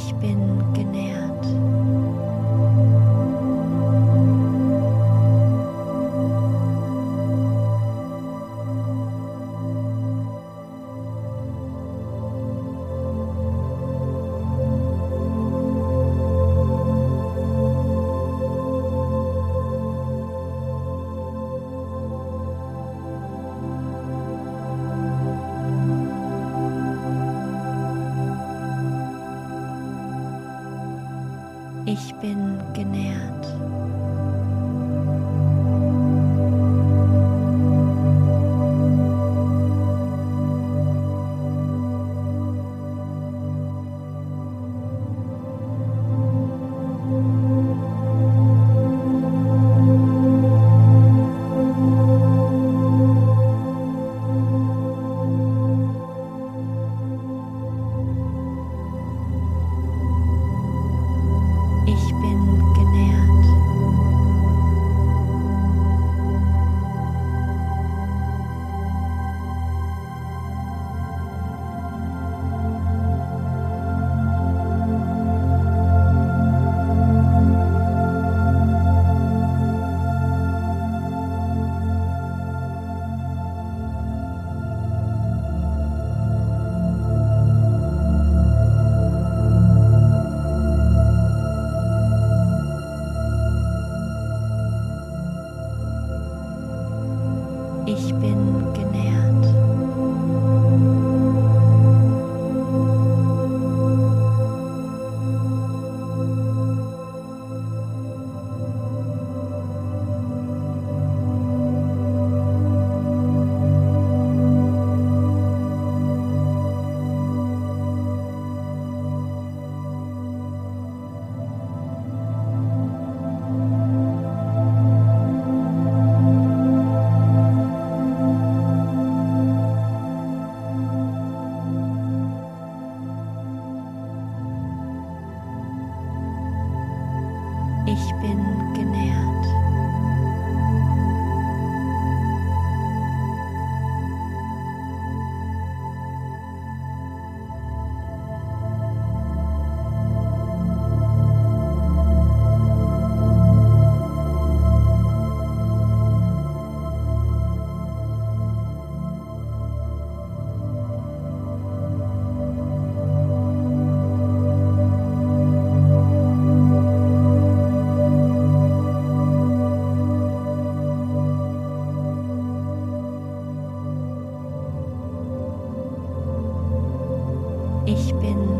Ich bin Ich bin genährt. Ich bin Ich bin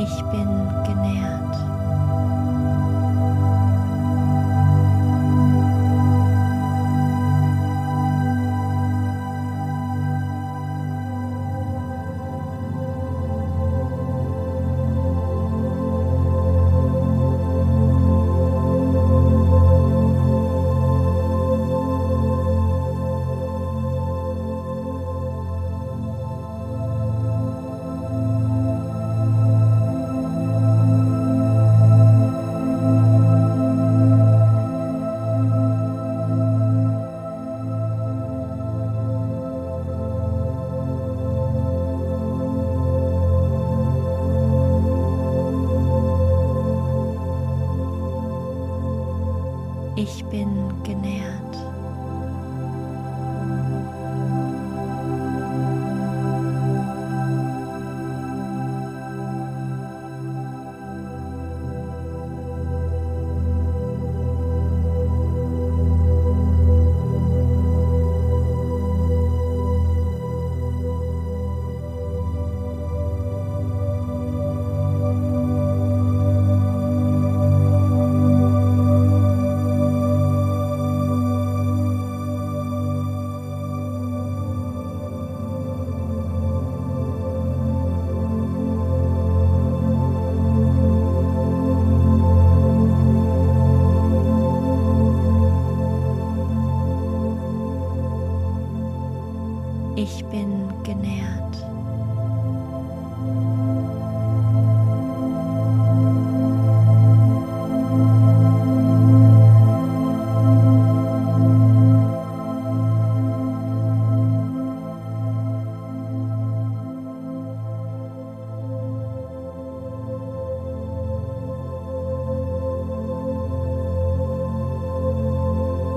Ich bin genährt.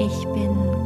Ich bin